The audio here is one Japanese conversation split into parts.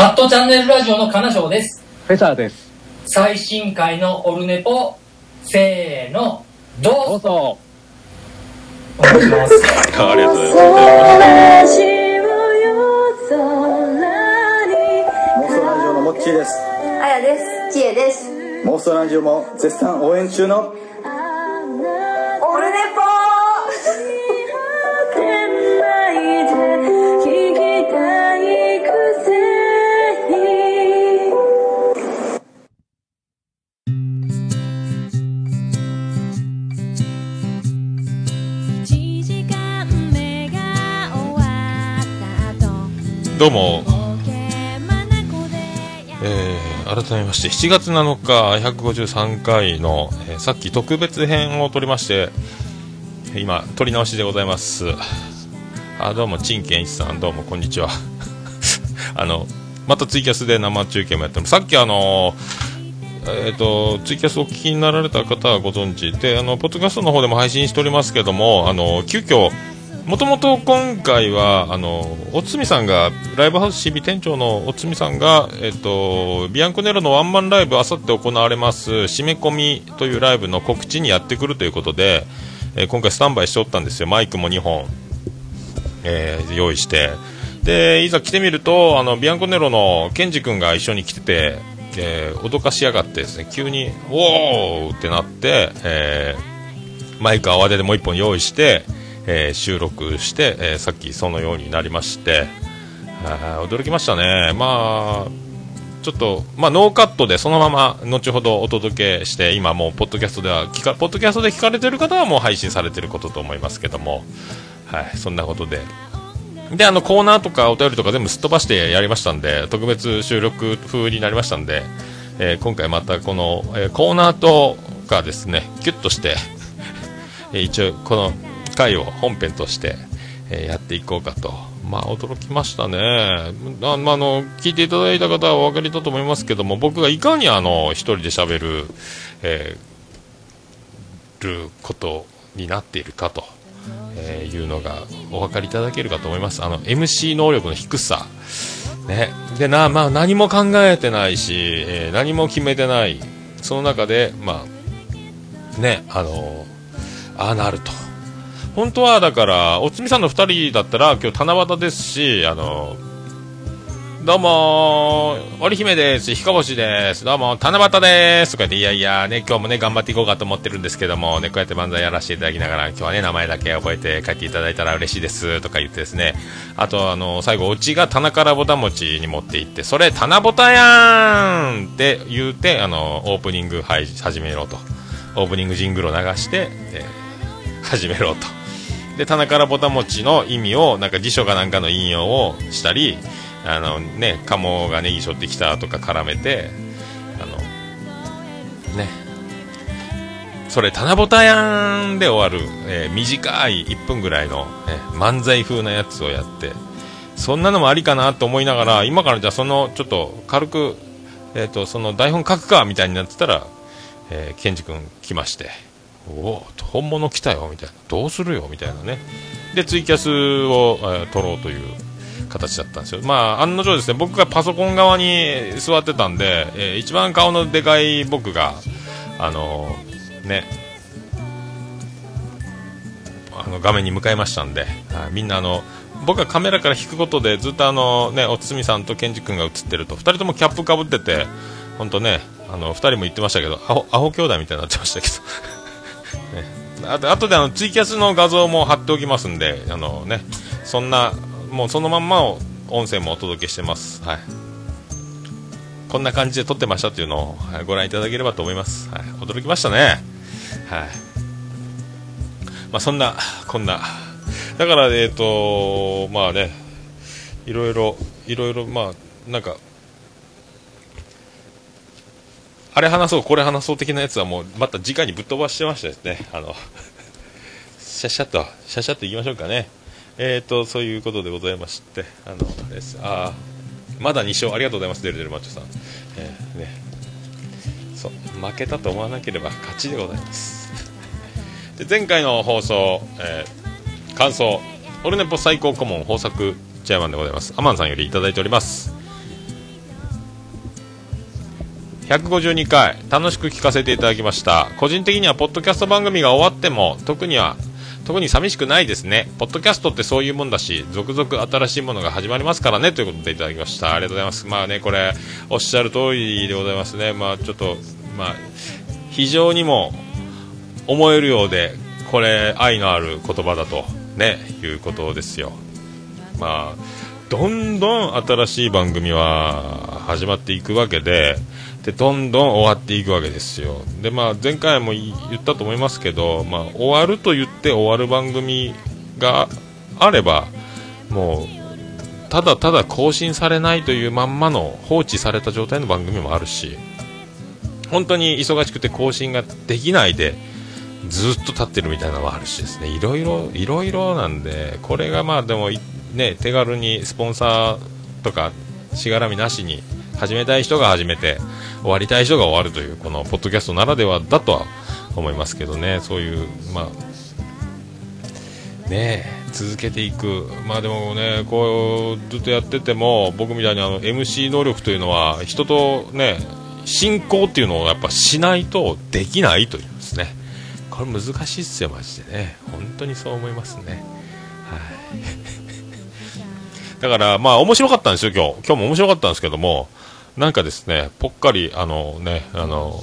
アットチャンネルラジオの金賞です。フェザーです。最新回のオルネポ、せーの、どうぞどうぞ。お願いします。ありがとうございます。モンストラジオのモッチーですあやです。ちえです。モンストラジオも絶賛応援中のどうも、えー、改めまして、7月7日、153回の、えーさっき特別編を撮りまして、今、撮り直しでございます。あ、どうも、陳健一さん、どうも、こんにちは。あの、またツイキャスで生中継もやってます。さっきあのえっ、と、ツイキャスをお聞きになられた方はご存知で、あの、ポッドキャストの方でも配信しておりますけども、あの、急遽、もともと今回は、あの、おつみさんが、ライブハウス CB 店長のおつみさんが、えっと、ビアンコネロのワンマンライブ、あさって行われます、締め込みというライブの告知にやってくるということで、えー今回スタンバイしておったんですよ。マイクも2本、えー用意して。で、いざ来てみると、あの、ビアンコネロのケンジ君が一緒に来てて、えー脅かしやがってですね、急に、おーってなって、えーマイク慌ててもう一本用意して、えー収録して、えーさっきそのようになりまして、驚きましたね。まあ、ちょっと、まあ、ノーカットでそのまま後ほどお届けして、今もう、ポッドキャストでは聞か、ポッドキャストで聞かれてる方はもう配信されてることと思いますけども、はい、そんなことで。で、あの、コーナーとかお便りとか全部すっ飛ばしてやりましたんで、特別収録風になりましたんで、えー今回またこの、えーコーナーとかですね、キュッとして、一応この回を本編として、えやっていこうかと。まあ驚きましたね。あまあ、の、聞いていただいた方はお分かりだと思いますけども、僕がいかにあの、一人で喋る、えーることになっているかと、えーいうのがお分かりいただけるかと思います。あの、MC 能力の低さ。ね。で、な、まあ何も考えてないし、えー何も決めてない。その中で、まあ、ね、あのああなると。本当はだから、おつみさんの2人だったら、今日七夕ですし、あのどうも、織姫です、ひかぼしです、どうも、七夕です。とか言って、いやいや、ね、今日もね、頑張っていこうかと思ってるんですけども、ね、こうやって漫才やらせていただきながら、今日はね、名前だけ覚えて帰っていただいたら嬉しいです、とか言ってですね、あと、あの、最後、オチが棚からぼた餅に持って行って、それ、棚ぼたやんって言うて、あの、オープニング、はい、始めろと。オープニングジングルを流して、えー始めろと。で、棚からぼた餅の意味を、なんか辞書かなんかの引用をしたり、あのね、鴨がネギ背負ってきたとか絡めて、あの、ね、それ、棚ぼたやんで終わる、えー短い1分ぐらいの、ね、漫才風なやつをやって、そんなのもありかなと思いながら、今からじゃあその、ちょっと軽く、えっ、と、その台本書くか、みたいになってたら、えー、ケンジ君来まして、おお、本物来たよ、みたいな。どうするよ、みたいなね。で、ツイキャスを、えー撮ろうという形だったんですよ。まあ、案の定ですね、僕がパソコン側に座ってたんで、えー一番顔のでかい僕が、あのーね、あの画面に向かいましたんで、みんなあの、僕がカメラから引くことでずっとあのね、おつみさんとケンジ君が映ってると、二人ともキャップかぶってて、本当ね、あの、二人も言ってましたけど、アホ、アホ兄弟みたいになってましたけど。あと、あとであの、ツイキャスの画像も貼っておきますんで、あのね、そんな、もうそのまんまを、音声もお届けしてます。はい。こんな感じで撮ってましたっていうのを、はいご覧いただければと思います。はい。驚きましたね。はい。まあ、そんな、こんな。だから、えっ、と、まあね、いろいろ、いろいろ、まあ、なんか、あれ話そう、これ話そう的なやつはもう、また直にぶっ飛ばしてましたですね。あの、シャシャッと、シャシャッといきましょうかね。えーと、そういうことでございまして、あの、あれです。あーまだ2勝、ありがとうございます、デルデルマッチョさん。えーね。そう、負けたと思わなければ勝ちでございます。で前回の放送、えー感想、オルネポ最高顧問豊作チェアマンでございます。アマンさんよりいただいております。152回楽しく聞かせていただきました。個人的にはポッドキャスト番組が終わっても特には特に寂しくないですね。ポッドキャストってそういうもんだし続々新しいものが始まりますからねということでいただきました。ありがとうございます。まあねこれおっしゃる通りでございますね。まあちょっとまあ非常にも思えるようでこれ愛のある言葉だとねいうことですよ。まあどんどん新しい番組は始まっていくわけででどんどん終わっていくわけですよ。で、まあ、前回も言ったと思いますけど、まあ、終わると言って終わる番組があればもうただただ更新されないというまんまの放置された状態の番組もあるし本当に忙しくて更新ができないでずっと立ってるみたいなのもあるしですね。いろいろいろいろなんでこれがまあでもね手軽にスポンサーとかしがらみなしに始めたい人が始めて終わりたい人が終わるというこのポッドキャストならではだとは思いますけどね。そういうまあね続けていく。まあでもねこうずっとやってても僕みたいにあの MC 能力というのは人とね進行っていうのをやっぱしないとできないというですね。これ難しいっすよマジでね。本当にそう思いますね。はい。だからまあ面白かったんですよ今日。今日も面白かったんですけどもなんかですねぽっかりあのねあの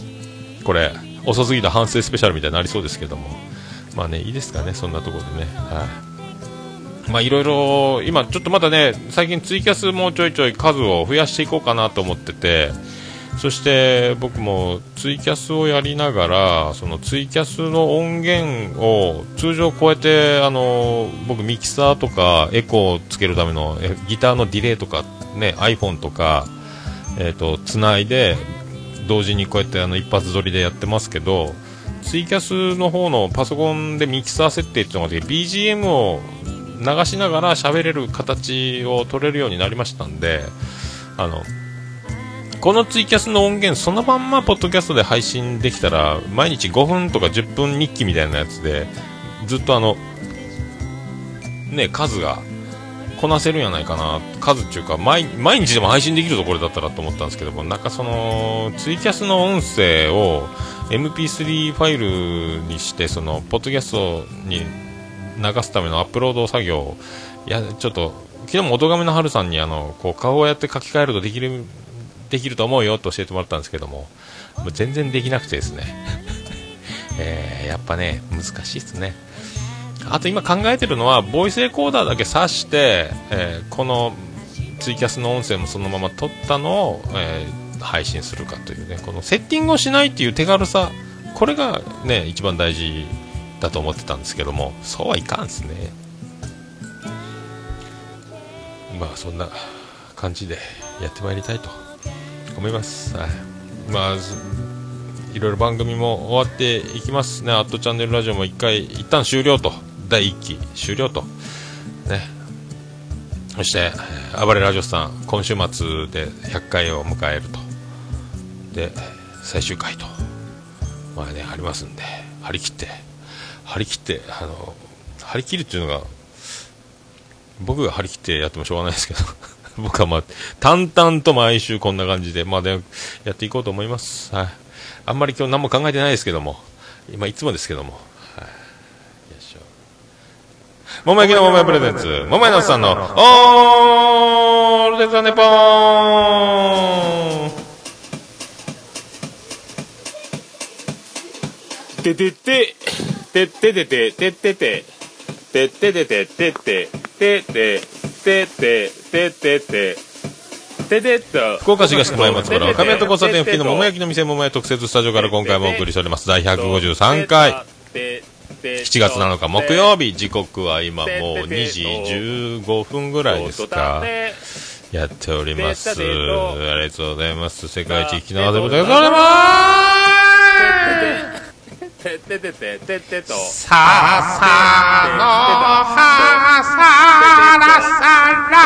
これ遅すぎた反省スペシャルみたいになりそうですけども。まあねいいですかねそんなところでね。はい。まあいろいろ今ちょっとまだね最近ツイキャスもちょいちょい数を増やしていこうかなと思っててそして僕もツイキャスをやりながらそのツイキャスの音源を通常こうやってあの僕ミキサーとかエコーをつけるためのギターのディレイとかね iPhone とかえー、とつないで同時にこうやってあの一発撮りでやってますけどツイキャスの方のパソコンでミキサー設定っていうのがあって BGM を流しながら喋れる形を取れるようになりましたんであのこのツイキャスの音源そのまんまポッドキャストで配信できたら毎日5分とか10分日記みたいなやつでずっとあのね数がこなせるんやないかな。数っていうか毎日でも配信できるところだったらと思ったんですけどもなんかそのツイキャスの音声を MP3 ファイルにしてそのポッドキャストに流すためのアップロード作業いやちょっと昨日も音亀の春さんにあのこう顔をやって書き換えるとできるできると思うよと教えてもらったんですけどももう全然できなくてですね、えー、やっぱね難しいですね。あと今考えてるのはボイスレコーダーだけ挿して、えーこのツイキャスの音声もそのまま撮ったのを、えー配信するかというねこのセッティングをしないっていう手軽さこれがね一番大事だと思ってたんですけどもそうはいかんですね。まあそんな感じでやってまいりたいと。思います、はい、まあいろいろ番組も終わっていきますね、アットチャンネルラジオも一回、一旦終了と、第1期終了と、ね、そして、暴れラジオさん、今週末で100回を迎えると、で、最終回と、まあね、ありますんで、張り切って、張り切って、あの、張り切るっていうのが、僕が張り切ってやってもしょうがないですけど、僕はまあ、淡々と毎週こんな感じで、まあね、やっていこうと思います。はい。あんまり今日何も考えてないですけども、今いつもですけども、はい。よいしょ。桃焼きの桃屋プレゼンツ、桃屋のさんの、オールデザネポーンててて、てっててて、てってて、てててて、てて、てて、てて、ててて、ててっと。福岡市東区前松原亀戸交差点付近の桃焼きの店桃屋特設スタジオから今回もお送りしております。第153回。7 7月7日木曜日、時刻は今もう2時15分ぐらいですか。やっております。ありがとうございます。世界一引き縄でございます。ててててててと。さあさあのはさらさら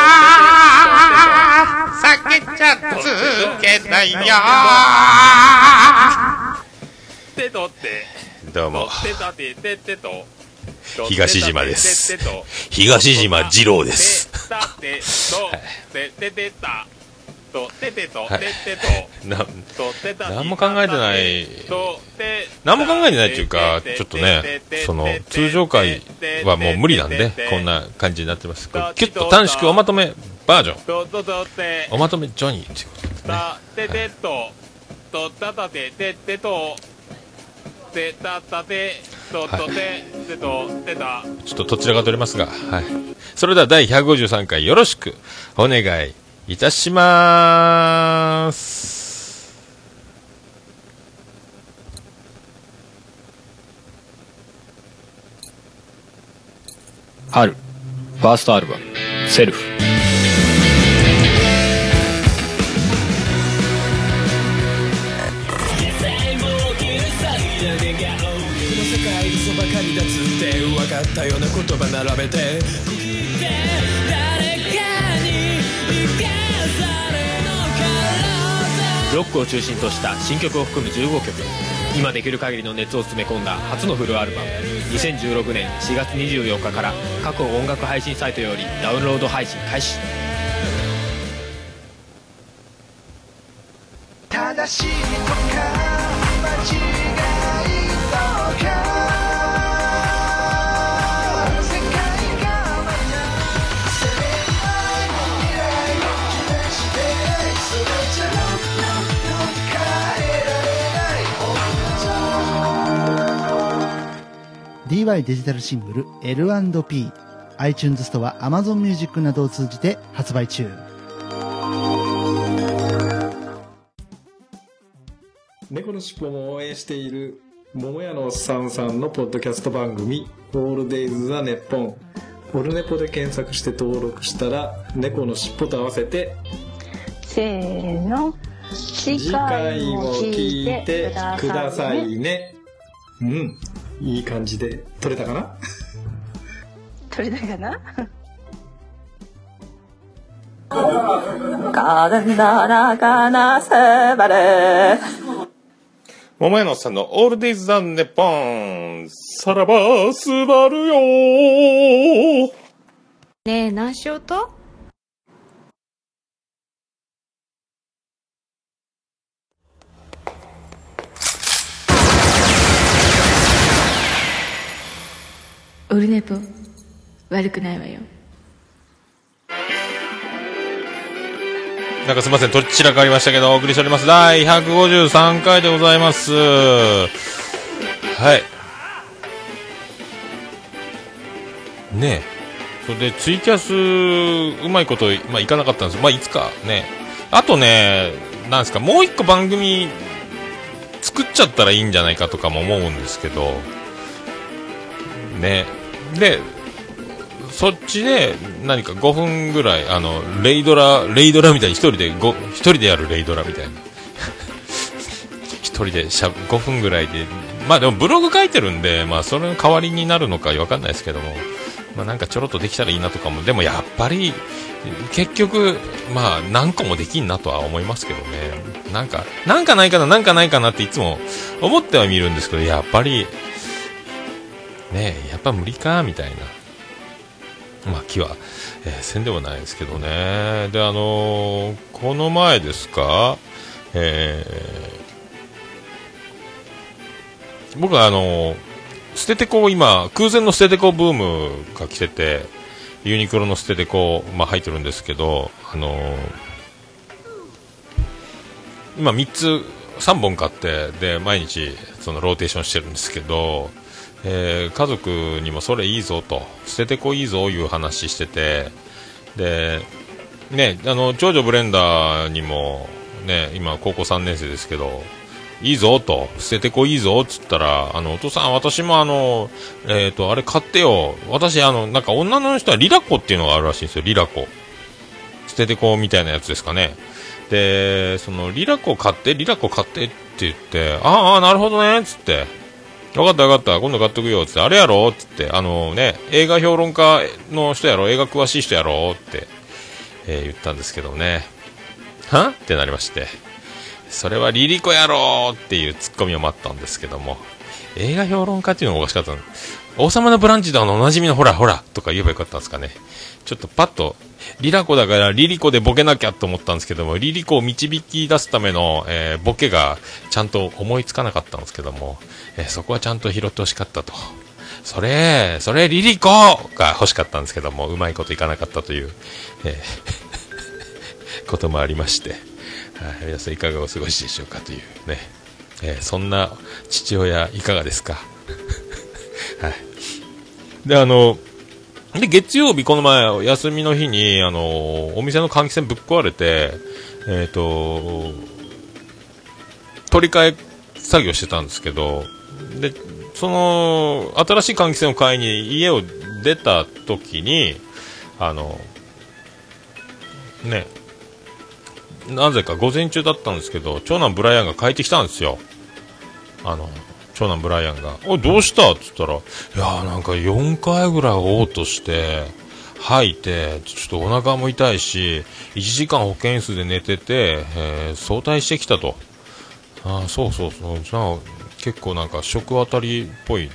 酒ちゃつけたよてとって。どうもてたてててと。東島ですてと東島二郎ですてたてと。てて。とててとはい。ててと。なとてた何も考えてないとて何も考えてないっていうかちょっとねその通常回はもう無理なんでこんな感じになってます。これキュッと短縮おまとめバージョン。とととて。おまとめジョニーっていうことですね。たててと。とたたてててと。てたたて。ととててとてた。ちょっとどちらが取れますが、はい。それでは第153回よろしくお願いいたしまーす。春、ファーストアルバム、セルフ。この世界嘘ばかりだつって分かったような言葉並べてロックを中心とした新曲を含む15曲。今できる限りの熱を詰め込んだ初のフルアルバム。2016年4月24日から各音楽配信サイトよりダウンロード配信開始「DY デジタルシングル L&P」iTunes ストア Amazon Music などを通じて発売中。猫のしっぽも応援している桃屋のおっさんさんのポッドキャスト番組「オールデイズ・ザ・ネッポン」オルネポで検索して登録したら猫のしっぽと合わせてせーの。次次回も聞いてくださいね。うんいい感じで撮れたかな？取れたかな？桃屋のおっさんのオールデイズ・ザ・ネッポンさらばすばるよねえ何しようと？オルネポ悪くないわよなんかすいません、どちらかありましたけど、お送りしております。第153回でございます。はい。ねえ。それで、ツイキャス、うまいこと、まあ、いかなかったんですまあ、いつかね。あとね、なんですか、もう一個番組、作っちゃったらいいんじゃないかとかも思うんですけど、ね。で、そっちで何か5分ぐらい、あの、レイドラ、レイドラみたいに一人でご、一人でやるレイドラみたいな。一人でしゃ、5分ぐらいで、まあでもブログ書いてるんで、まあそれの代わりになるのかわかんないですけども、まあなんかちょろっとできたらいいなとかも、でもやっぱり、結局、まあ何個もできんなとは思いますけどね。なんか、なんかないかな、なんかないかなっていつも思っては見るんですけど、やっぱり、ねえ、やっぱ無理か、みたいな。まあ、気は、えーせんでもないですけどね。で、あのーこの前ですか、えー僕はあのー捨ててこを今、空前の捨ててこうブームが来てて、ユニクロのステテコ、まあ、入ってるんですけど、あのー今3つ、3本買って、で、毎日、そのローテーションしてるんですけど、えー家族にもそれいいぞとステテコいいぞいう話しててでねあの長女ブレンダーにもね今高校3年生ですけどいいぞとステテコいいぞっつったらあのお父さん私もあのえっ、とあれ買ってよ。私あのなんか女の人はリラコっていうのがあるらしいんですよリラコ。捨ててこみたいなやつですかね。でそのリラコ買ってリラコ買ってって言ってああなるほどねっつって。分かった分かった、今度買っとくよ、つって、あれやろ？つって、あのね、映画評論家の人やろ？映画詳しい人やろ？って、えー言ったんですけどね。は？ってなりまして。それはリリコやろっていうツッコミを待ったんですけども、映画評論家っていうのがおかしかったの。王様のブランチであのおなじみのほらほらとか言えばよかったんですかね。ちょっとパッと、リラコだからリリコでボケなきゃと思ったんですけども、リリコを導き出すための、えーボケがちゃんと思いつかなかったんですけども、えーそこはちゃんと拾ってほしかったと。それ、それリリコが欲しかったんですけども、うまいこといかなかったという、えー こともありまして、はい皆さんいかがお過ごしでしょうかというね、えそんな父親いかがですか？はい。で、あの、で、月曜日、この前、休みの日に、あの、お店の換気扇ぶっ壊れて、えっ、と、取り替え作業してたんですけど、で、その、新しい換気扇を買いに家を出た時に、あの、ね、なぜか午前中だったんですけど、長男ブライアンが帰ってきたんですよ。あの、長男ブライアンが、おい、どうした？って言ったら、いやーなんか4回ぐらい嘔吐して、吐いて、ちょっとお腹も痛いし、1時間保健室で寝てて、えー早退してきたと。ああ、そうそうそう。じゃあ、結構なんか食当たりっぽい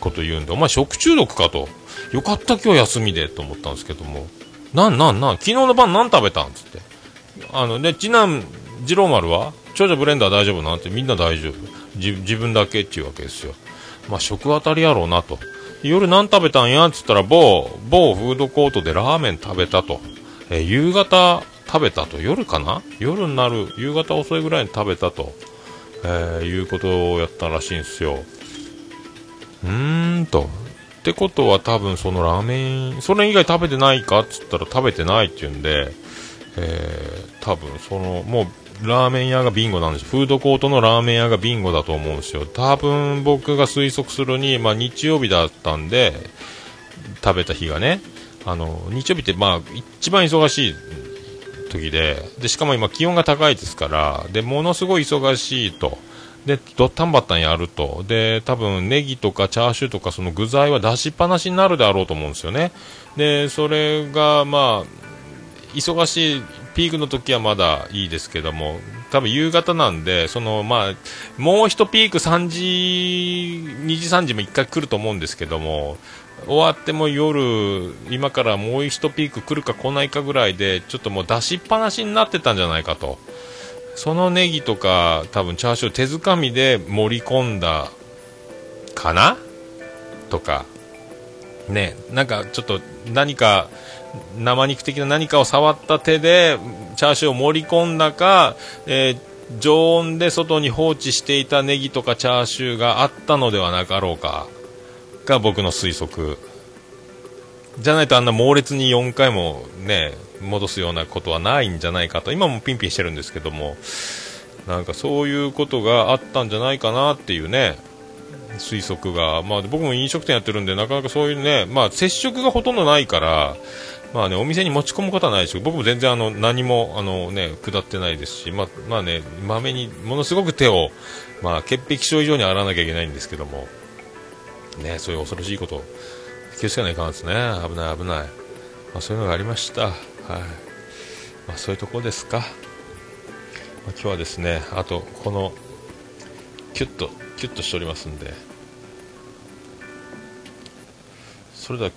こと言うんで、お前食中毒かと。よかった今日休みでと思ったんですけども。なんなんなん昨日の晩何食べたん？つって。あの、で、次男、次郎丸は長女ブレンダー大丈夫なん？てみんな大丈夫。じ自分だけっていうわけですよ。まあ、食当たりやろうなと。夜何食べたんやっつったら、某、某フードコートでラーメン食べたと。え夕方食べたと。夜かな？夜になる、夕方遅いぐらいに食べたと。えーいうことをやったらしいんですよ。うーんと。ってことは多分そのラーメン、それ以外食べてないかっつったら食べてないって言うんで、えー、多分その、もう、ラーメン屋がビンゴなんですフードコートのラーメン屋がビンゴだと思うんですよ。多分僕が推測するに、まあ日曜日だったんで、食べた日がね、あの、日曜日ってまあ一番忙しい時で、で、しかも今気温が高いですから、で、ものすごい忙しいと。で、ドッタンバッタンやると。で、多分ネギとかチャーシューとかその具材は出しっぱなしになるであろうと思うんですよね。で、それがまあ、忙しいピークの時はまだいいですけども、多分夕方なんで、そのまあ、もう一ピーク3時、2時3時も一回来ると思うんですけども、終わっても夜、今からもう一ピーク来るか来ないかぐらいで、ちょっともう出しっぱなしになってたんじゃないかと。そのネギとか、多分チャーシュー手づかみで盛り込んだかな？とか、ね、なんかちょっと何か生肉的な何かを触った手でチャーシューを盛り込んだか、えー常温で外に放置していたネギとかチャーシューがあったのではなかろうかが僕の推測。じゃないとあんな猛烈に4回もね戻すようなことはないんじゃないかと。今もピンピンしてるんですけどもなんかそういうことがあったんじゃないかなっていうね推測が、まあ、僕も飲食店やってるんでなかなかそういうね、まあ、接触がほとんどないから、まあね、お店に持ち込むことはないですけど僕も全然あの何もあの、ね、下ってないですし、ままあね、まめにものすごく手を、まあ、潔癖症以上に洗わなきゃいけないんですけども、ね、そういう恐ろしいこと気をつけないかんですね。危ない危ない、まあ、そういうのがありました、はい。まあ、そういうところですか、まあ、今日はですねあとこのキュッとキュッとしておりますんで。それでは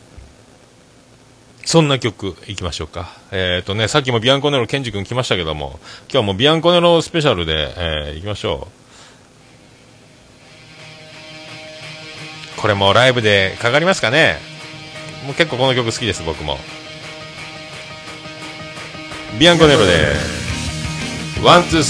そんな曲いきましょうか。えっ、とね、さっきもビアンコネロケンジ君来ましたけども、今日はもうビアンコネロスペシャルで、えー、行きましょう。これもライブでかかりますかねもう結構この曲好きです、僕も。ビアンコネロで、1、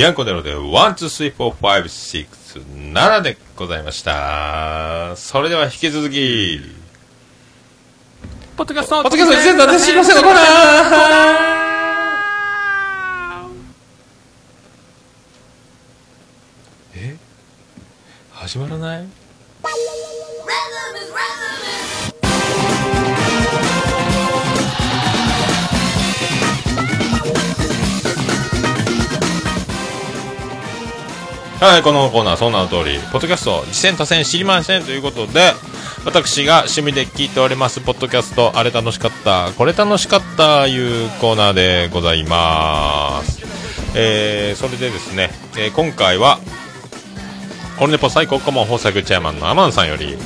ビアンコネロで、1、2、3、4、5、6、7でございました。それでは引き続き、ポッドキャストポッドキャスト全然知りませんのコーナー。え？始まらない？はい、このコーナー、その名の通り、ポッドキャスト、次戦多戦知りませんということで、私が趣味で聞いております、ポッドキャスト、あれ楽しかった、これ楽しかった、いうコーナーでございます。えー、それでですね、えー今回は、オルネポ最高顧問豊作チェアマンのアマンさんより、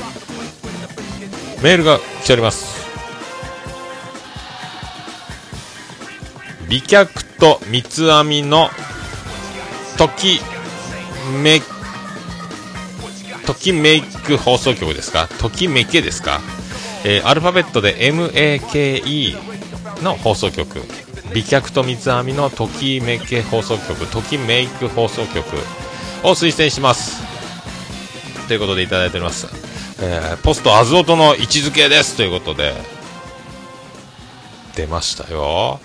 メールが来ております。美脚と三つ編みの時めときめく放送局ですか？ときめけですか、えーアルファベットで MAKE の放送局。美脚と三つ編みのときめけ放送局。ときめいく放送局。を推薦します。ということでいただいております、えーポストアズオトの位置づけです。ということで。出ましたよ、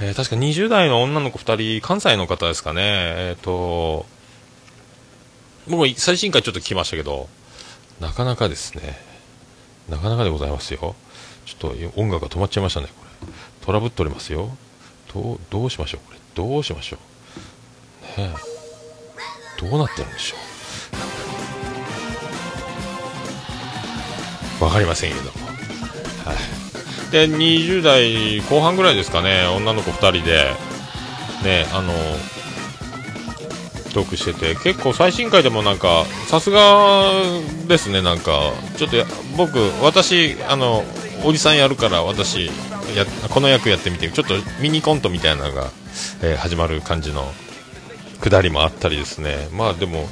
えー確か20代の女の子2人関西の方ですかね。えっ、と僕も最新回ちょっと聞きましたけど、なかなかですね、なかなかでございますよ。ちょっと音楽が止まっちゃいましたね、これ。トラブっておりますよ。どう、どうしましょう、これ。どうしましょう。ね。どうなってるんでしょう。わかりませんけども。はい。で、20代後半ぐらいですかね、女の子2人で、ね、あの、トークしてて結構最新回でもなんかさすがですねなんか。ちょっと僕私あのおじさんやるから私やこの役やってみてちょっとミニコントみたいなのが、えー始まる感じのくだりもあったりですね。まあでも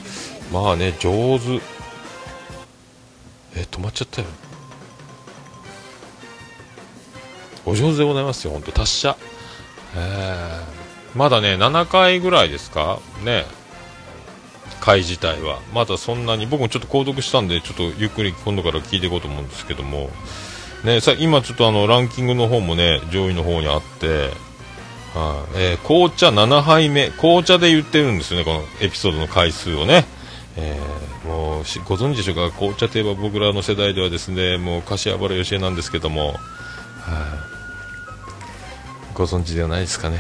まあね上手。え止まっちゃったよ。お上手でございますよ本当達者。えーまだね7回ぐらいですか？ね。回自体は。まだそんなに僕もちょっと購読したんでちょっとゆっくり今度から聞いていこうと思うんですけども。ねさ今ちょっとあのランキングの方もね上位の方にあってはい。えー紅茶7杯目。紅茶で言ってるんですよねこのエピソードの回数をね。えーもうご存知でしょうか？紅茶といえば僕らの世代ではですねもう柏原芳恵なんですけども、はい。ご存知ではないですかね。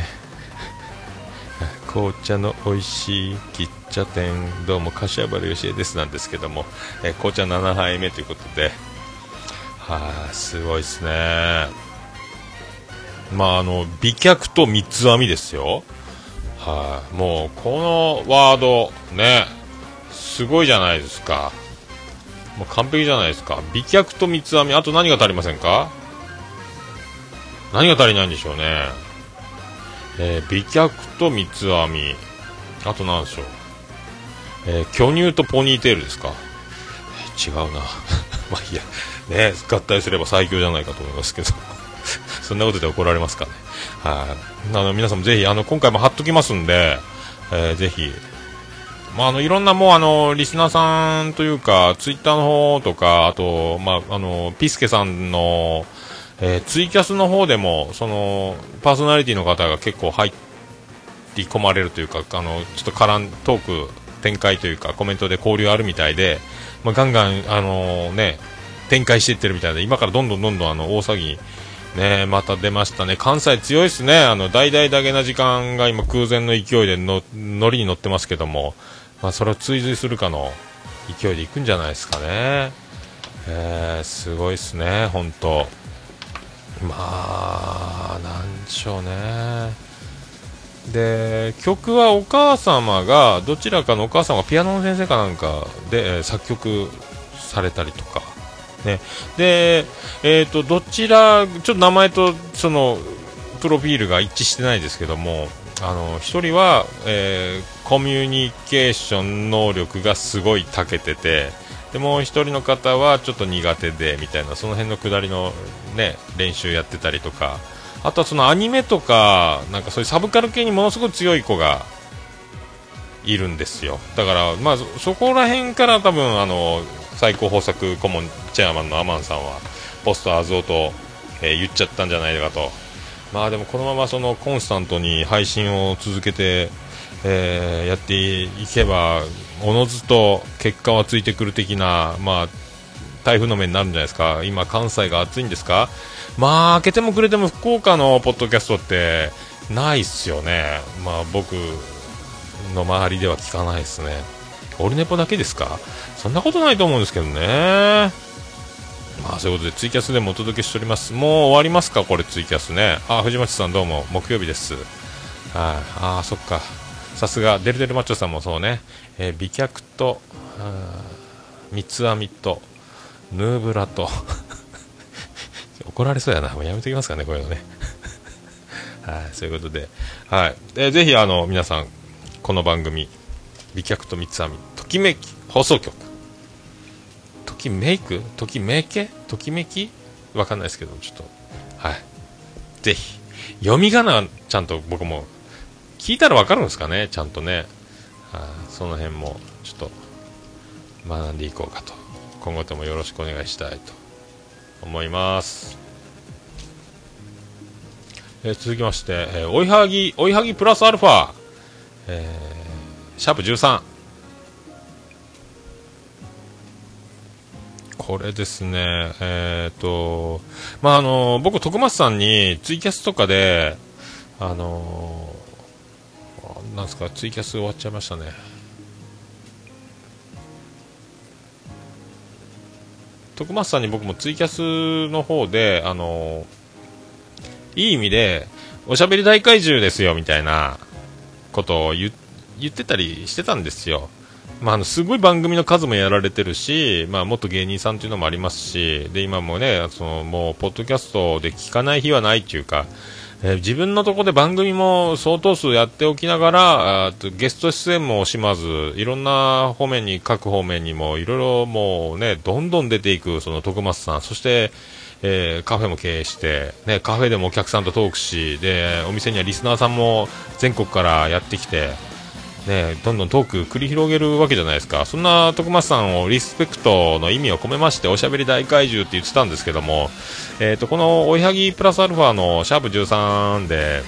紅茶の美味しい喫茶店どうも柏原芳恵ですなんですけども、えー紅茶7杯目ということではい、すごいですね。まああの美脚と三つ編みですよ。はい、もうこのワードねすごいじゃないですか。もう完璧じゃないですか。美脚と三つ編みあと何が足りませんか？何が足りないんでしょうね。えー美脚と三つ編みあと何でしょう、えー巨乳とポニーテールですか、えー違うな。まあいいや。ね合体すれば最強じゃないかと思いますけど。そんなことで怒られますかね。はい。あの皆さんもぜひあの今回も貼っときますんで、えーぜひ。まあ、あのいろんなもうあのリスナーさんというかツイッターの方とかあと、まあ、あのピスケさんの、えーツイキャスの方でもそのパーソナリティの方が結構入り込まれるというかあのちょっと絡んトーク展開というかコメントで交流あるみたいで、まあ、ガンガンあの、ね、展開していってるみたいで今からどんどんどんどんあの大騒ぎねまた出ましたね。関西強いですね。あの大々だけな時間が今空前の勢いでの乗りに乗ってますけども、まあ、それを追随するかの勢いでいくんじゃないですかね、えーすごいですね本当。まあなんでしょうね。で曲はお母様がどちらかのお母様がピアノの先生かなんかで、えー作曲されたりとかね、で、えー、とどちら、ちょっと名前とそのプロフィールが一致してないですけども、あの一人は、えーコミュニケーション能力がすごい長けてて、でもう一人の方はちょっと苦手でみたいな、その辺の下りの、ね、練習やってたりとか、あとはそのアニメとか、なんかそういうサブカル系にものすごい強い子がいるんですよ。だからまあそそこら辺から多分あの最高豊作顧問チェアマンのアマンさんはポストアズオと、えー言っちゃったんじゃないかと。まあでもこのままそのコンスタントに配信を続けて、えーやっていけばおのずと結果はついてくる的なまあ台風の目になるんじゃないですか。今関西が暑いんですか？まあ開けてもくれても福岡のポッドキャストってないっすよね。まあ僕の周りでは聞かないですね。オルネポだけですか？そんなことないと思うんですけどね。まあそういうことでツイキャスでもお届けしております。もう終わりますか？これツイキャスね。あ藤町さんどうも。木曜日です。はい。ああそっか。さすがデルデルマッチョさんもそうね、えー美脚と三つ編みとヌーブラと。怒られそうやな。もうやめときますかねこういうのね。はいそういうことで。はい。えーぜひあの皆さんこの番組美脚と三つ編みときめき放送局。ときめいくときめけときめき？わかんないですけどちょっとはい。ぜひ。読み仮名ちゃんと僕も聞いたらわかるんですかね？ちゃんとね。はい。その辺もちょっと学んでいこうかと。今後ともよろしくお願いしたいと。思います、えー続きまして、えー追いはぎ追いはぎプラスアルファ、えーシャープ13これですね、えっ、と、まあ、あの、僕、徳松さんにツイキャスとかで、あの、なんですか、ツイキャス終わっちゃいましたね。徳松さんに僕もツイキャスの方で、あの、いい意味で、おしゃべり大怪獣ですよ、みたいなことを言ってたりしてたんですよ。まあ、あのすごい番組の数もやられてるし、まあ、元芸人さんというのもありますしで今もねそのもうポッドキャストで聞かない日はないっていうか、えー自分のところで番組も相当数やっておきながらあゲスト出演も惜しまずいろんな方面に各方面にもいろいろもうねどんどん出ていくその徳松さん。そしてえーカフェも経営して、ね、カフェでもお客さんとトークしでお店にはリスナーさんも全国からやってきてね、どんどんトーク繰り広げるわけじゃないですか。そんな徳松さんをリスペクトの意味を込めましておしゃべり大怪獣って言ってたんですけども、えー、とこのおいはぎプラスアルファのシャープ13で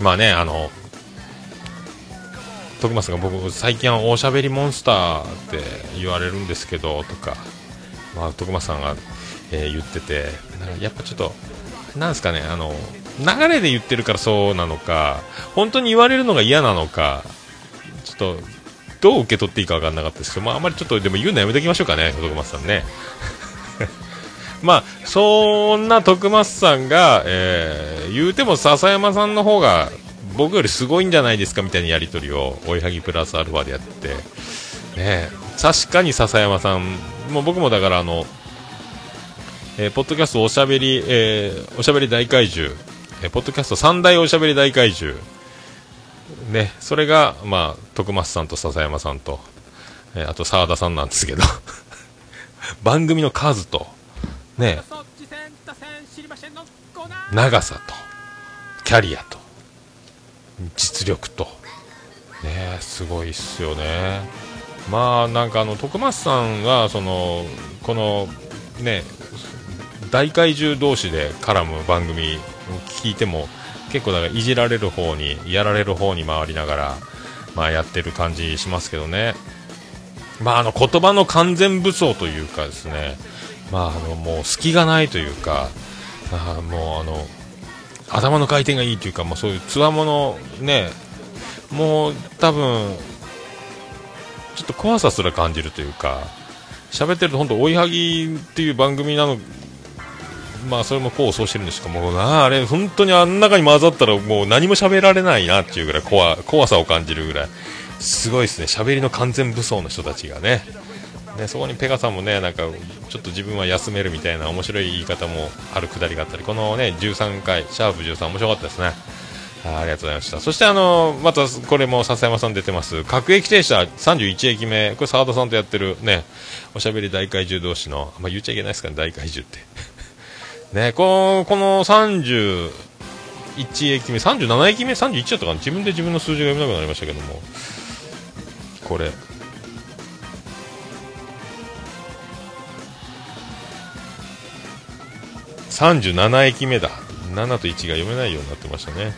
まあねあの徳松が僕最近はおしゃべりモンスターって言われるんですけどとか、まあ、徳松さんが、えー言っててやっぱちょっとなんですかねあの流れで言ってるからそうなのか本当に言われるのが嫌なのかちょっとどう受け取っていいか分かんなかったですけど、まあ、あまりちょっとでも言うのやめときましょうかね徳松さんね。まあそんな徳松さんが、えー言うても笹山さんの方が僕よりすごいんじゃないですかみたいなやり取りを追いはぎプラスアルファでやって。ね確かに笹山さんもう僕もだからあのえーポッドキャストおしゃべり、えーおしゃべり大怪獣、えーポッドキャスト三大おしゃべり大怪獣、ね、それが、まあ、徳松さんと笹山さんと、えーあと澤田さんなんですけど、番組の数と、ね、長さと、キャリアと、実力と、ね、すごいっすよね。まあ、なんかあの、徳松さんが、その、この、ね、大怪獣同士で絡む番組を聞いても結構だからいじられる方にやられる方に回りながら、まあ、やってる感じしますけどね、まあ、あの言葉の完全武装というかですね、まあ、あのもう隙がないというかあーもうあの頭の回転がいいというか、まあ、そういうつわものねもう多分ちょっと怖さすら感じるというか喋ってると本当追いはぎっていう番組なのまあそれも功を奏してるんですけどもなあれ本当にあん中に混ざったらもう何も喋られないなっていうぐらい怖怖さを感じるぐらい。すごいですね。喋りの完全武装の人たちがね。ねそこにペガさんもねなんかちょっと自分は休めるみたいな面白い言い方もあるくだりがあったりこのね13回シャープ13面白かったですね。あありがとうございました。そしてあのまたこれも笹山さん出てます。各駅停車31駅目。これ澤田さんとやってるねおしゃべり大怪獣同士のあんま言っちゃいけないですかね大怪獣って。ねここの31駅目37駅目31だったかな？自分で自分の数字が読めなくなりましたけども。これ。37駅目だ。7と1が読めないようになってましたね。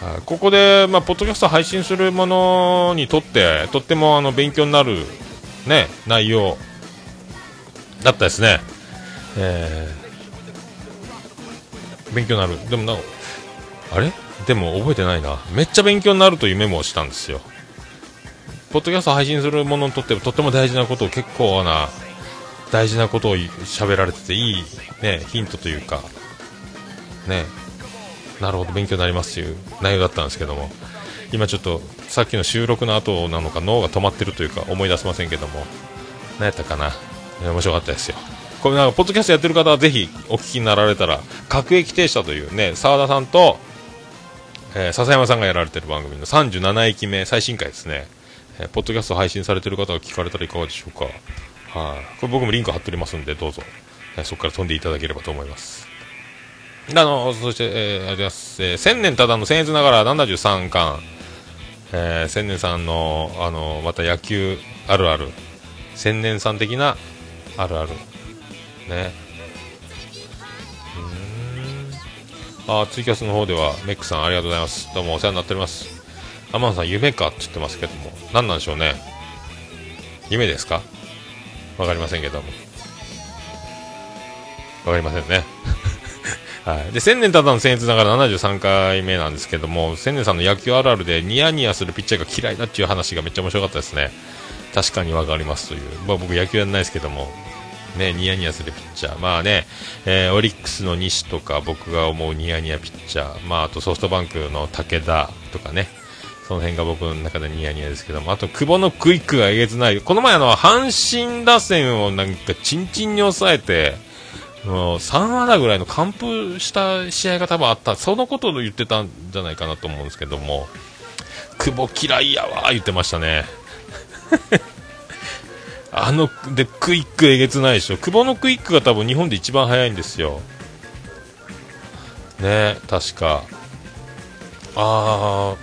はい。ここで、まあ、ポッドキャスト配信するものにとってとってもあの勉強になる、ね、内容だったですね、えー。勉強になる。でもなあれ？でも覚えてないな。めっちゃ勉強になるというメモをしたんですよ。ポッドキャスト配信するものにとってとっても大事なことを結構な大事なことを喋られてていい、ね、ヒントというかね。なるほど勉強になりますという内容だったんですけども。今ちょっとさっきの収録の後なのか脳が止まってるというか思い出せませんけども。何やったかな？面白かったですよ。これなんかポッドキャストやってる方はぜひお聞きになられたら各駅停車というね澤田さんと、えー笹山さんがやられてる番組の37駅目最新回ですね、えーポッドキャスト配信されてる方が聞かれたらいかがでしょうか。はい、これ僕もリンク貼っておりますんでどうぞ、えーそこから飛んでいただければと思います。あのそして、えーありがとうございます、えー千年ただの僭越ながら73巻、えー千年さんのあのまた野球あるある。千年さん的なあるある。ね。うん。あツイキャスの方ではメックさんありがとうございます。どうもお世話になっております。アマンさん夢かって言ってますけども何なんでしょうね。夢ですか？わかりませんけども。わかりませんね。はい、で千年ただの僭越ながら73回目なんですけども千年さんの野球あるあるでニヤニヤするピッチャーが嫌いだっていう話がめっちゃ面白かったですね。確かにわかりますという、まあ、僕野球やらないですけども。ね、ニヤニヤするピッチャー、まあね、えーオリックスの西とか僕が思うニヤニヤピッチャー、まあ、あとソフトバンクの武田とかね、その辺が僕の中でニヤニヤですけども、あと久保のクイックがえげつない、この前あの阪神打線をなんかチンチンに抑えて、もう3安打ぐらいの完封した試合が多分あった、そのことを言ってたんじゃないかなと思うんですけども、久保嫌いやわ言ってましたね。あの、で、クイックえげつないでしょ。久保のクイックが多分日本で一番速いんですよ。ね確か。あ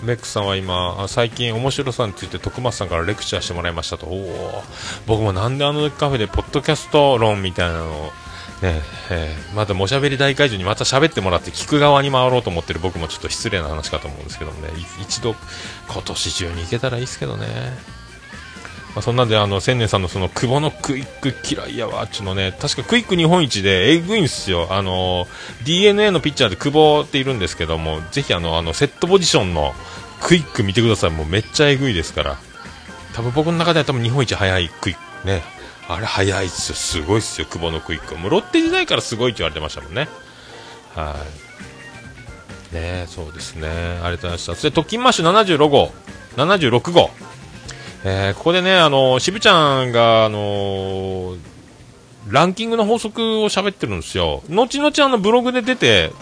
ー、メックさんは今、最近面白さについて徳松さんからレクチャーしてもらいましたと。おお僕もなんであのカフェでポッドキャスト論みたいなのを、ねえーまたおしゃべり大会場にまた喋ってもらって聞く側に回ろうと思ってる僕もちょっと失礼な話かと思うんですけどもね、一度今年中に行けたらいいですけどね。まあ、そんなんであの千年さんのその久保のクイック嫌いやわっちのね。確かクイック日本一でえぐいんですよ。あの DNA のピッチャーで久保っているんですけどもぜひあのあのセットポジションのクイック見てください。もうめっちゃえぐいですから。多分僕の中では多分日本一速いクイックね。あれ速いっすよ。すごいっすよ久保のクイック。もうロッテ時代からすごいって言われてましたもんね。はい。ねそうですね。ありがとうございました。そして特勤マッシュ76号。76号。えーここでね、あの渋ちゃんが、あのランキングの法則を喋ってるんですよ。後々あのブログで出て、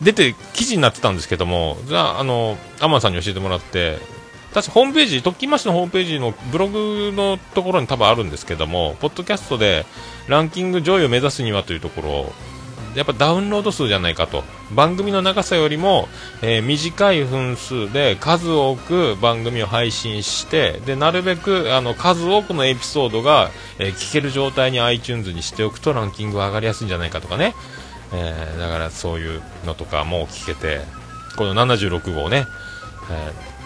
出て記事になってたんですけども、じゃあ、あの、アマンさんに教えてもらって、確かホームページ、特勤マッシュのホームページのブログのところに多分あるんですけども、ポッドキャストでランキング上位を目指すにはというところ、やっぱダウンロード数じゃないかと。番組の長さよりも、えー短い分数で数多く番組を配信してでなるべくあの数多くのエピソードが、えー聞ける状態に iTunes にしておくとランキングが上がりやすいんじゃないかとかね、えーだからそういうのとかも聞けてこの76号ね、えー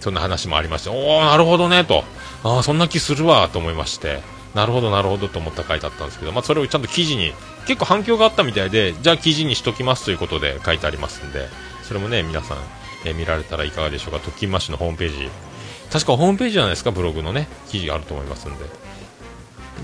そんな話もありましておおなるほどねと。あそんな気するわと思いまして。なるほどなるほどと思った回だったんですけど、まあ、それをちゃんと記事に結構反響があったみたいでじゃあ記事にしときますということで書いてありますんでそれもね皆さん、え見られたらいかがでしょうか。特勤マッシュのホームページ。確かホームページじゃないですかブログのね記事があると思いますんで。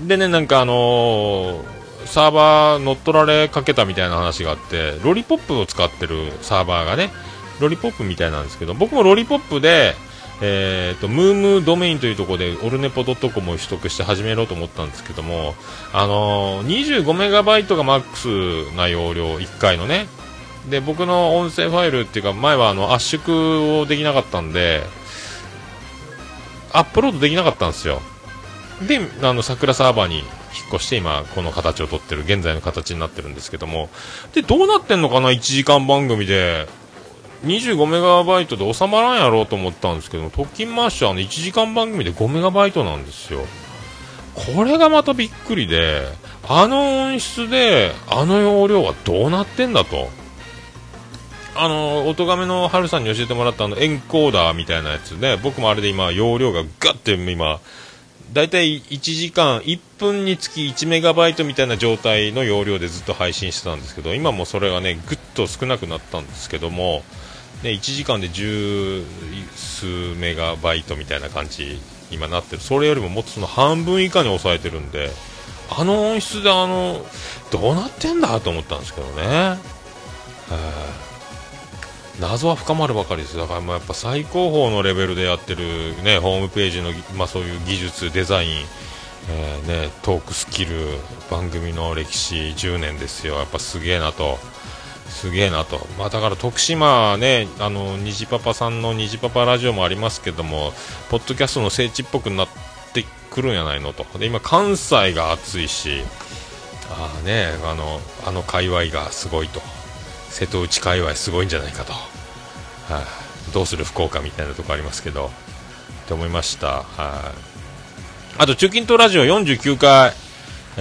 でねなんかあのーサーバー乗っ取られかけたみたいな話があってロリポップを使ってるサーバーがねロリポップみたいなんですけど僕もロリポップでえー、とムームードメインというところでオルネポドットコムを取得して始めようと思ったんですけども、あのー、25メガバイトがマックスな容量1回のね。で僕の音声ファイルっていうか前はあの圧縮をできなかったんでアップロードできなかったんですよ。であの桜サーバーに引っ越して今この形をとってる現在の形になってるんですけども。でどうなってんのかな1時間番組で。25メガバイトで収まらんやろうと思ったんですけど特勤マッシュあの1時間番組で5メガバイトなんですよ。これがまたびっくりであの音質であの容量はどうなってんだと。あの音亀のハルさんに教えてもらったあのエンコーダーみたいなやつで僕もあれで今容量がガッて今だいたい1時間1分につき1メガバイトみたいな状態の容量でずっと配信してたんですけど今もそれがねぐっと少なくなったんですけども、ね、1時間で十数メガバイトみたいな感じ今なってる。それよりももっとその半分以下に抑えてるんであの音質であのどうなってんだと思ったんですけどね。謎は深まるばかりです。だからもうやっぱ最高峰のレベルでやってる、ね、ホームページの、まあ、そういう技術デザイン、えーね、トークスキル番組の歴史10年ですよ。やっぱすげえなと。すげえなと、まあ、だから徳島ねあの虹パパさんの虹パパラジオもありますけどもポッドキャストの聖地っぽくなってくるんやないのと。で今関西が熱いしあーねあのあの界隈がすごいと。瀬戸内界隈すごいんじゃないかと、はい。どうする福岡みたいなとこありますけどって思いました、はい。あと中近東ラジオ49回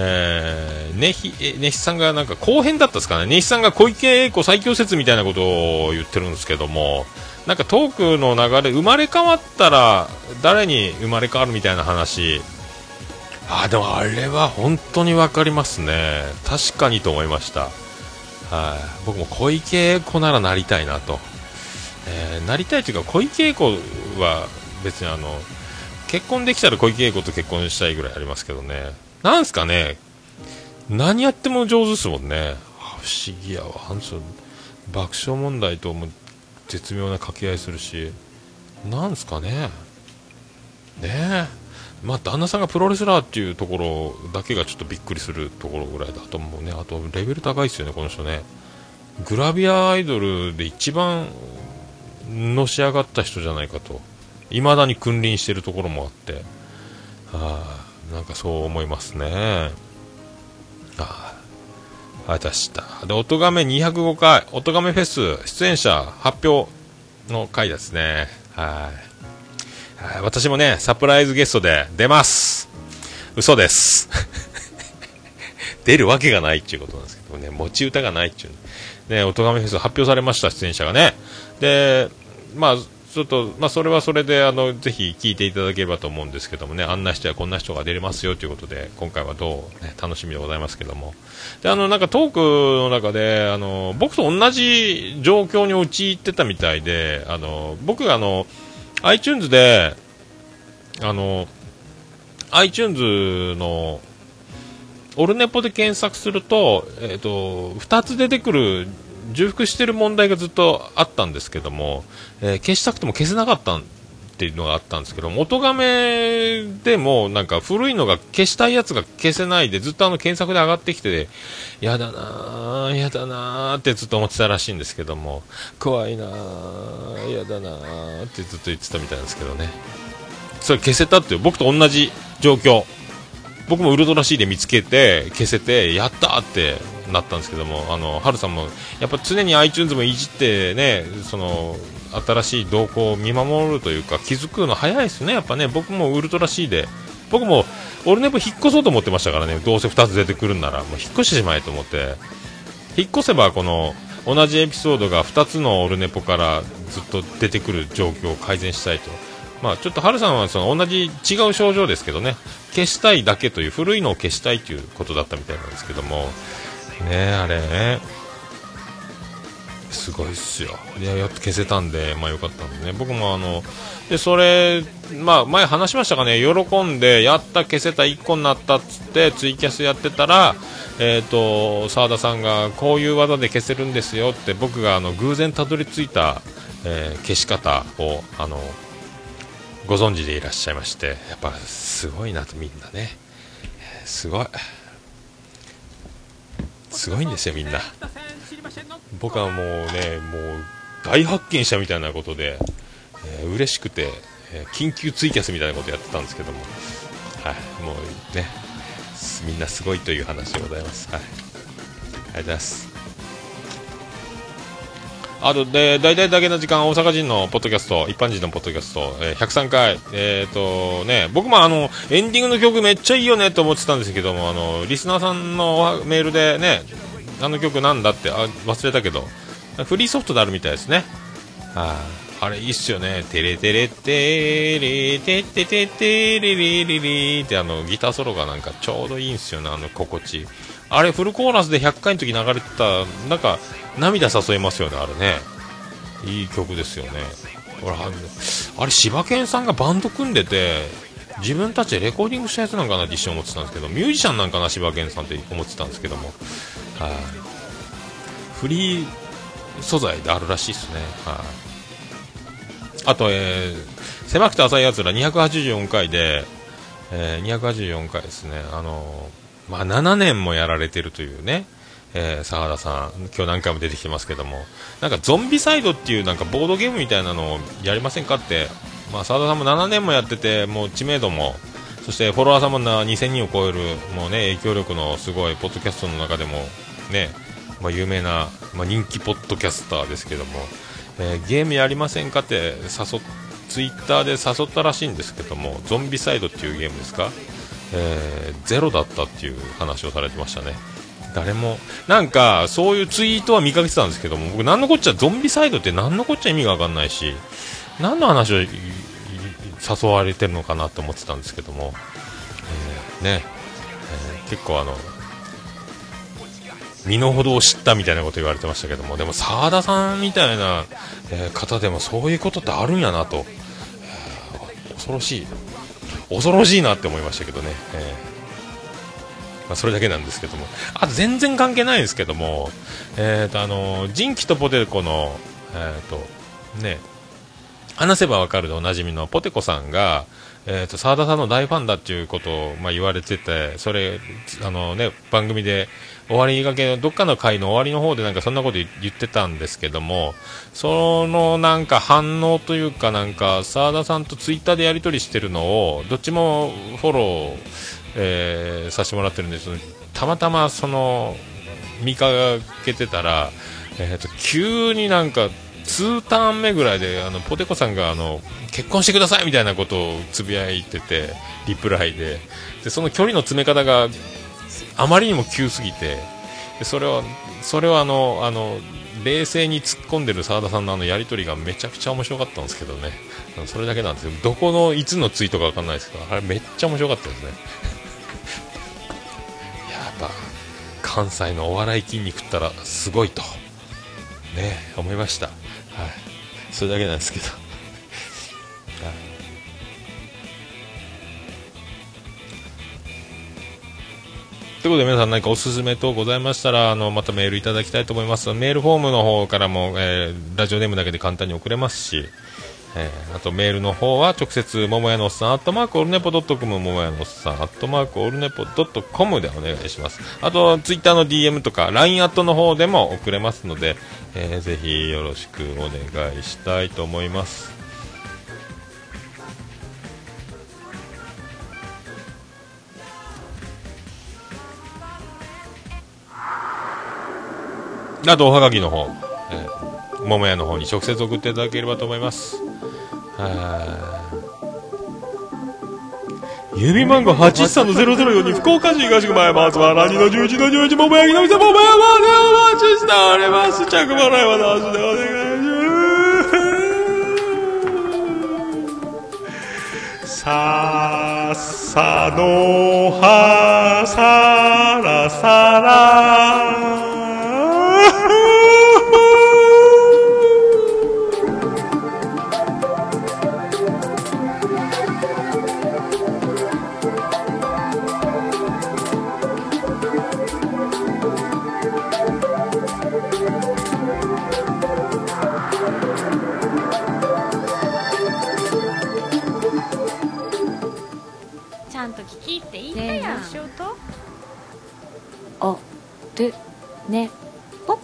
えー、ねひねひさんがなんか後編だったですかね。ねひさんが小池栄子最強説みたいなことを言ってるんですけども。なんかトークの流れ生まれ変わったら誰に生まれ変わるみたいな話。あでもあれは本当に分かりますね。確かにと思いました。はい、僕も小池栄子ならなりたいなと、えーなりたいというか小池栄子は別にあの結婚できたら小池栄子と結婚したいぐらいありますけどね。なんすかね。何やっても上手ですもんね。不思議やわ。の爆笑問題とも絶妙な掛け合いするし。なんすかね。ねえ。まあ、旦那さんがプロレスラーっていうところだけがちょっとびっくりするところぐらいだと思うね、あとレベル高いですよね、この人ね、グラビアアイドルで一番のし上がった人じゃないかと、いまだに君臨してるところもあって、あなんかそう思いますね。あーあたした。で、音亀205回、音亀フェス出演者発表の回ですね。はい。はい私もね、サプライズゲストで出ます。嘘です。出るわけがないっていうことなんですけどね、持ち歌がないっていう。ね、音亀フェス発表されました、出演者がね。で、まあ、ちょっと、まあ、それはそれで、あの、ぜひ聞いていただければと思うんですけどもね、あんな人やこんな人が出れますよということで、今回はどう、ね、楽しみでございますけども。で、あの、なんかトークの中で、あの、僕と同じ状況に陥ってたみたいで、あの、僕があの、iTunes で、あの、iTunes の、オルネポで検索すると、えっ、と、2つ出てくる、重複してる問題がずっとあったんですけども、えー消したくても消せなかったっていうのがあったんですけども、音亀でもなんか古いのが消したいやつが消せないで、ずっとあの検索で上がってきて、やだなぁ、やだなぁってずっと思ってたらしいんですけども、怖いなぁ、やだなぁってずっと言ってたみたいなんですけどね。それ消せたっていう、僕と同じ状況。僕もウルトラ C で見つけて消せてやったってなったんですけどもあのハルさんもやっぱ常に iTunes もいじってねその新しい動向を見守るというか気づくの早いですね。やっぱね僕もウルトラ C で僕もオルネポ引っ越そうと思ってましたからね。どうせ2つ出てくるんならもう引っ越してしまえと思って。引っ越せばこの同じエピソードが2つのオルネポからずっと出てくる状況を改善したいと。まあ、ちょっとハルさんはその同じ違う症状ですけどね。消したいだけという古いのを消したいということだったみたいなんですけども。ねあれ。ねすごいっすよ。いややっと消せたんでまあよかったんでね。僕もあのでそれまあ前話しましたかね。喜んでやった消せた1個になったっつってツイキャスやってたらえっ、と澤田さんがこういう技で消せるんですよって僕があの偶然たどり着いた、えー消し方をあのご存知でいらっしゃいましてやっぱすごいなとみんなね。すごい。すごいんですよみんな。僕はもうねもう大発見したみたいなことで、えー嬉しくて、えー緊急ツイキャスみたいなことやってたんですけども。はいもうねみんなすごいという話でございます。はい。ありがとうございます。あとで大体だけの時間大阪人のポッドキャスト一般人のポッドキャスト、えー103回。えっ、とね僕もあのエンディングの曲めっちゃいいよねと思ってたんですけどもあのリスナーさんのメールでねあの曲なんだってあ忘れたけどフリーソフトであるみたいですね。はいあれいいっすよね「テレテレテレテテテテレレレレ」ってあのギターソロがなんかちょうどいいんすよねあの心地。あれフルコーラスで100回の時流れてたなんか涙誘いますよねあれね。いい曲ですよね。ほらあのあれ柴犬さんがバンド組んでて自分たちでレコーディングしたやつなんかなって一瞬思ってたんですけどミュージシャンなんかな柴犬さんって思ってたんですけども。はい。フリー素材であるらしいですね。はい。あと、えー、狭くて浅いやつら284回で、えー、284回ですね、あのーまあ、7年もやられてるというね、えー、澤田さん、今日何回も出てきてますけども、なんかゾンビサイドっていうなんかボードゲームみたいなのをやりませんかって、まあ、澤田さんも7年もやってて、もう知名度も、そしてフォロワーさんも2000人を超える、もうね、影響力のすごい、ポッドキャストの中でも、ね、まあ、有名な、まあ、人気ポッドキャスターですけども、えーゲームやりませんかって誘っツイッターで誘ったらしいんですけどもゾンビサイドっていうゲームですか、えーゼロだったっていう話をされてましたね。誰もなんかそういうツイートは見かけてたんですけども僕何のこっちゃゾンビサイドって何のこっちゃ意味が分かんないし何の話を誘われてるのかなと思ってたんですけども、えーね、えー結構あの身の程を知ったみたいなこと言われてましたけどもでも澤田さんみたいな、えー方でもそういうことってあるんやなと、え恐ろしい。恐ろしいなって思いましたけどね、えーまあ、それだけなんですけども。あと全然関係ないですけども、えーとあの人気とポテコの、えーとね、話せばわかるでおなじみのポテコさんが、えー、と澤田さんの大ファンだっていうことを、まあ、言われててそれあの、ね、番組で終わりがけどっかの回の終わりの方でなんかそんなこと言ってたんですけどもそのなんか反応というかなんか澤田さんとツイッターでやり取りしてるのをどっちもフォロー、えーさせてもらってるんです。たまたまその見かけてたら、えー、と急になんか2ターン目ぐらいであのポテコさんがあの結婚してくださいみたいなことをつぶやいててリプライで。でその距離の詰め方があまりにも急すぎてそれはそれはあのあの冷静に突っ込んでる澤田さんのあのやり取りがめちゃくちゃ面白かったんですけどね。それだけなんですよ。どこのいつのツイートかわかんないですけどあれめっちゃ面白かったですね。やっぱ関西のお笑い筋肉ったらすごいと。ね思いました。はい。それだけなんですけど。ということで皆さん何かおすすめ等ございましたらあのまたメールいただきたいと思います。メールフォームの方からも、えーラジオネームだけで簡単に送れますし、えーあとメールの方は直接桃屋のおっさんアットマークオルネポドットコム桃屋のおっさんアットマークオルネポドットコムでお願いします。あとツイッターの DM とか LINE アットの方でも送れますので、えーぜひよろしくお願いしたいと思います。あとおはがきの方、えー、桃屋の方に直接送っていただければと思います。はー郵便番号813-004に福岡市東区前松原2の11の11桃焼きの店桃屋までお待ちしております。着払いはなしでお願いします。さーさのはさらさらね。ぽ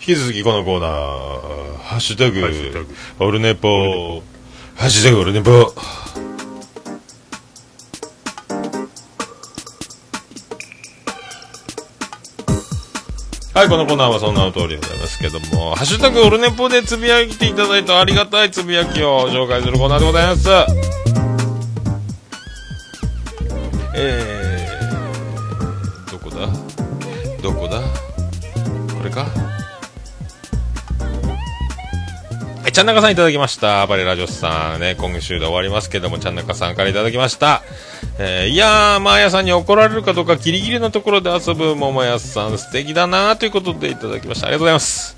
引き続きこのコーナー、ハッシュタグ、オルネポ、ハッシュタグオルネポ。はい、このコーナーはそんな通りでございますけども、ハッシュタグオルネポでつぶやいていただいたありがたいつぶやきを紹介するコーナーでございます。えー、どこだ？どこだ？これか？はい、ちゃんなかさんいただきました。バレラジオスさんね、今週で終わりますけども、ちゃんなかさんからいただきました。えーいやー、マーヤさんに怒られるかどうかギリギリのところで遊ぶ桃屋さん素敵だなーということでいただきました。ありがとうございます。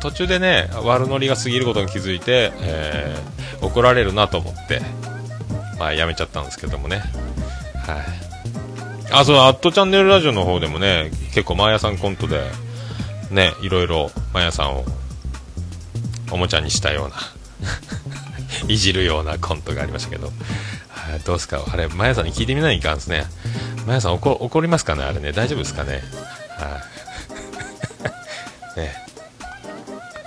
途中でね、悪ノリが過ぎることに気づいて、えー怒られるなと思って、まあやめちゃったんですけどもね。はい。あ、そう、アットチャンネルラジオの方でもね、結構マーヤさんコントで、ね、いろいろマーヤさんをおもちゃにしたような、いじるようなコントがありましたけど、どうすか？あれ、マヤさんに聞いてみないかんですね。マヤさん怒怒りますかね？あれね、大丈夫ですかね？はい。ね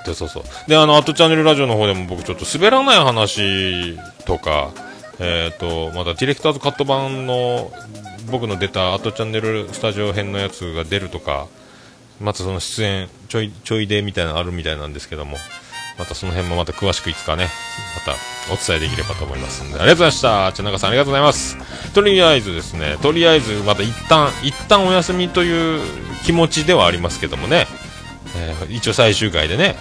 で、そうそう。で、あの、アットチャンネルラジオの方でも僕ちょっと滑らない話とか、えっ、と、またディレクターズカット版の僕の出たアットチャンネルスタジオ編のやつが出るとか、またその出演ちょいちょいでみたいなのあるみたいなんですけどもまたその辺もまた詳しくいつかねまたお伝えできればと思いますんで。ありがとうございました。千中さんありがとうございます。とりあえずですねとりあえずまた一旦一旦お休みという気持ちではありますけどもね、えー一応最終回でね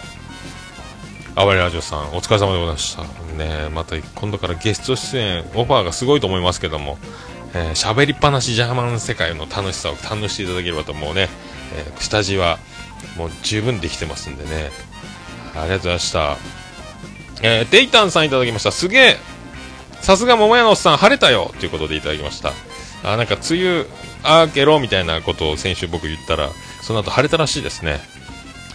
暴れラジオさんお疲れ様でございました。ねまた今度からゲスト出演オファーがすごいと思いますけどもえー喋りっぱなしジャーマン世界の楽しさを堪能していただければともうね、えー下地はもう十分できてますんでね。ありがとうございました。えーデイタンさんいただきました。すげえ。さすが桃屋のおっさん晴れたよ。ということでいただきました。あなんか梅雨明けろみたいなことを先週僕言ったらその後晴れたらしいですね、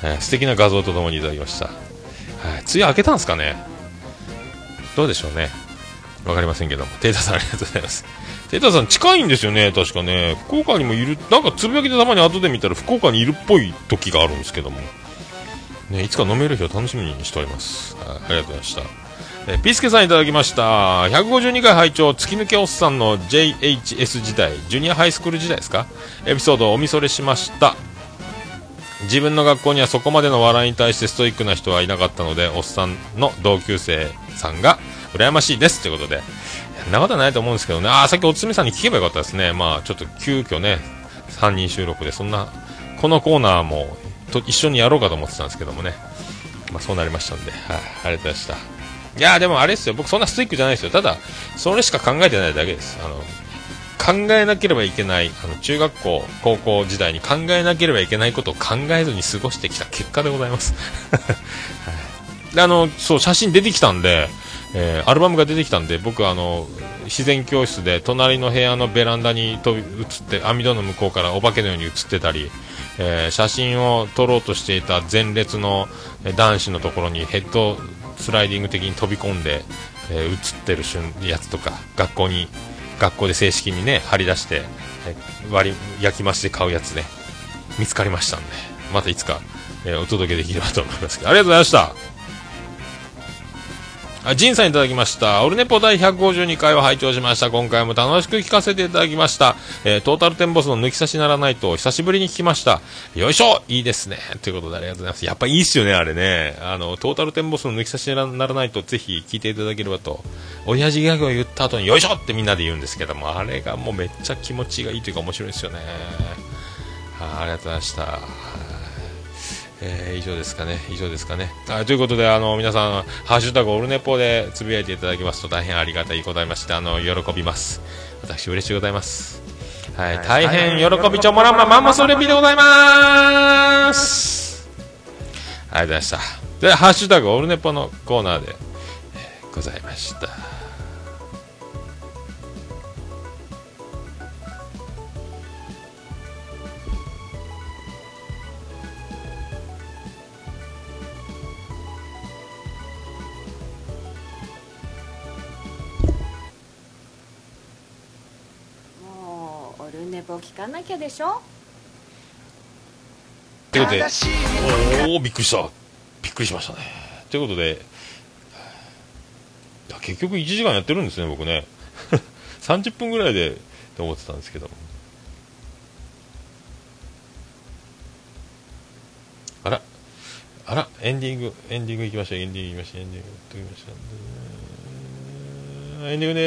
えー素敵な画像とともにいただきました、はい、梅雨明けたんですかね？どうでしょうね。わかりませんけども。テイタさんありがとうございます。テイタさん近いんですよね。確かね。福岡にもいる。なんかつぶやきでたまに後で見たら福岡にいるっぽい時があるんですけども。ねいつか飲める日を楽しみにしております。はいありがとうございました。えピースケさんいただきました。152回拝聴突き抜けおっさんの JHS 時代ジュニアハイスクール時代ですか？エピソードをおみそれしました。自分の学校にはそこまでの笑いに対してストイックな人はいなかったのでおっさんの同級生さんが羨ましいです。ということでそんなことはないと思うんですけどね。あさっきおつみさんに聞けばよかったですね。まあちょっと急遽ね3人収録でそんなこのコーナーもと一緒にやろうかと思ってたんですけどもね。まあそうなりましたんで、はい、ありがとうございました。いやーでもあれですよ。僕そんなストイックじゃないですよ。ただそれしか考えてないだけです。あの考えなければいけないあの中学校高校時代に考えなければいけないことを考えずに過ごしてきた結果でございます、はい、であのそう写真出てきたんで、えーアルバムが出てきたんで僕あの自然教室で隣の部屋のベランダに飛び移って網戸の向こうからお化けのように映ってたり、えー写真を撮ろうとしていた前列の男子のところにヘッドスライディング的に飛び込んで、えー映ってるやつとか学校に学校で正式にね張り出して、えー割り焼き増しで買うやつね見つかりましたんでまたいつか、えーお届けできればと思いますけど。ありがとうございました。あジンさんいただきました。オルネポ第152回を拝聴しました。今回も楽しく聞かせていただきました。えートータルテンボスの抜き差しならないと久しぶりに聞きました。よいしょいいですね。ということでありがとうございます。やっぱいいっすよね、あれね。あの、トータルテンボスの抜き差しならないとぜひ聞いていただければと。親父ギャグを言った後によいしょってみんなで言うんですけども、あれがもうめっちゃ気持ちがいいというか面白いですよね。あありがとうございました。えー以上ですかね、以上ですかね。あということで、あの皆さん、ハッシュタグオルネポでつぶやいていただきますと大変ありがたいございまして、あの喜びます。私、嬉しいございます。はい、大変喜びちょもらんま、まんまそれびでございます。ありがとうございました。で、ハッシュタグオルネポのコーナーで、えーございました。ルネポ聞かなきゃでしょ？ということで。おおびっくりした。びっくりしましたね。ということで結局1時間やってるんですね僕ね。30分ぐらいでって思ってたんですけどあら。あらエンディング。エンディングいきましょうエンディングいきましょうエンディングいきましょうエンディングで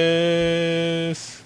ーす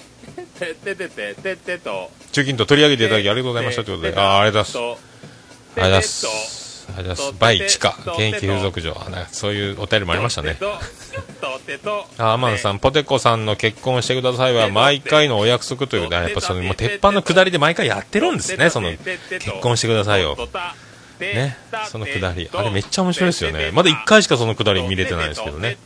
てててててててと中金と取り上げていただきありがとうございましたということであーありがとうございますありがとうございますありがとうございますバイ地下現役風俗嬢そういうお便りもありましたねあアマンさん、ポテコさんの結婚してくださいは毎回のお約束ということで、やっぱそのもう鉄板の下りで毎回やってるんですね、その結婚してくださいを。ね、その下り。あれめっちゃ面白いですよね。まだ1回しかその下り見れてないですけどね。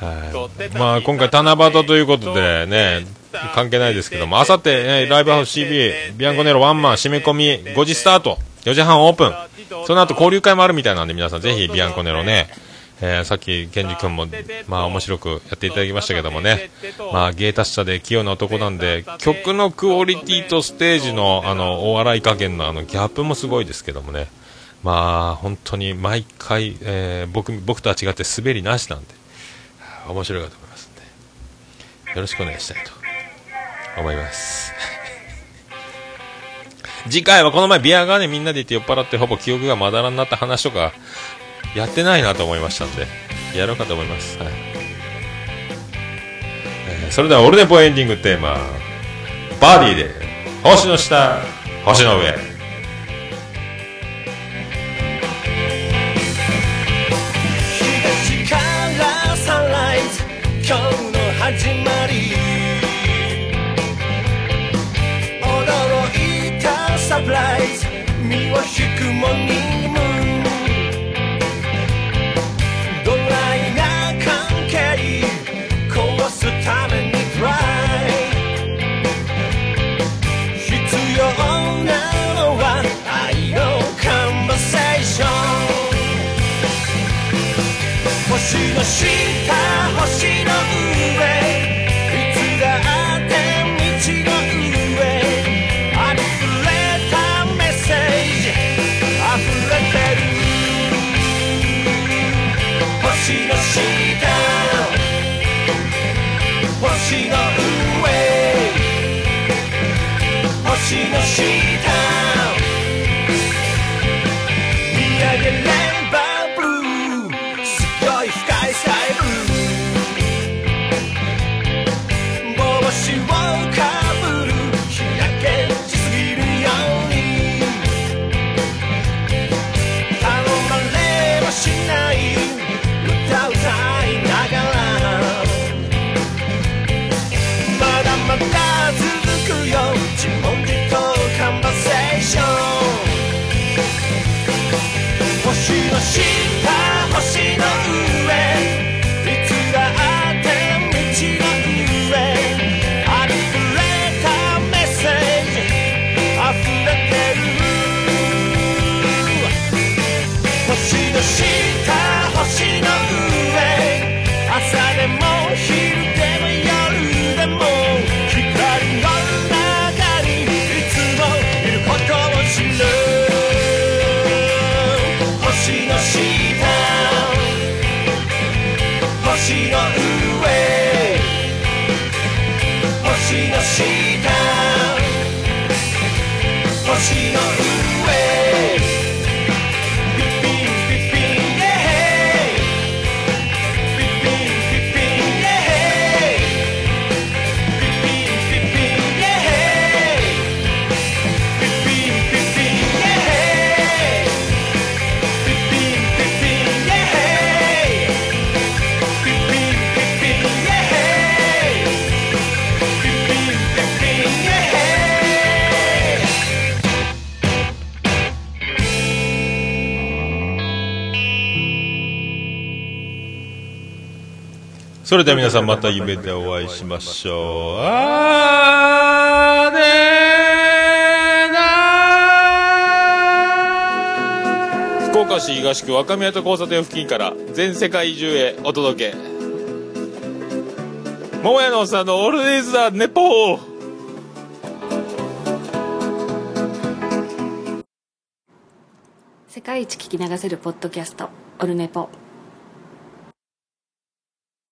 はい。まあ今回七夕ということでね、関係ないですけども、あさって、ライブハウス CB、ビアンコネロワンマン締め込み5時スタート、4時半オープン。その後交流会もあるみたいなんで皆さんぜひビアンコネロね、えさっき、ケンジ君も、まあ面白くやっていただきましたけどもね、まあ芸達者で器用な男なんで、曲のクオリティとステージのあの、お笑い加減のあの、ギャップもすごいですけどもね、まあ本当に毎回、え僕、僕とは違って滑りなしなんで、面白いかと思いますんで、よろしくお願いしたいと思います。次回はこの前ビアガーでみんなで行って酔っ払ってほぼ記憶がまだらになった話とかやってないなと思いましたんでやろうかと思います、はい。えーそれではオルネポエンディングテーマバーディーで星の下星の上。始まり驚い。たサプライズ身を引くモーニングムーンドライな関係壊すためにトライ必要なのは愛のカンバセーション星の下星星の上。星の下。それでは皆さんまた夢でお会いしましょう。あーねーな福岡市東区若宮と交差点付近から全世界中へお届け。桃屋のおっさんのオールディーズ・ザ・ネポー世界一聞き流せるポッドキャストオルネポ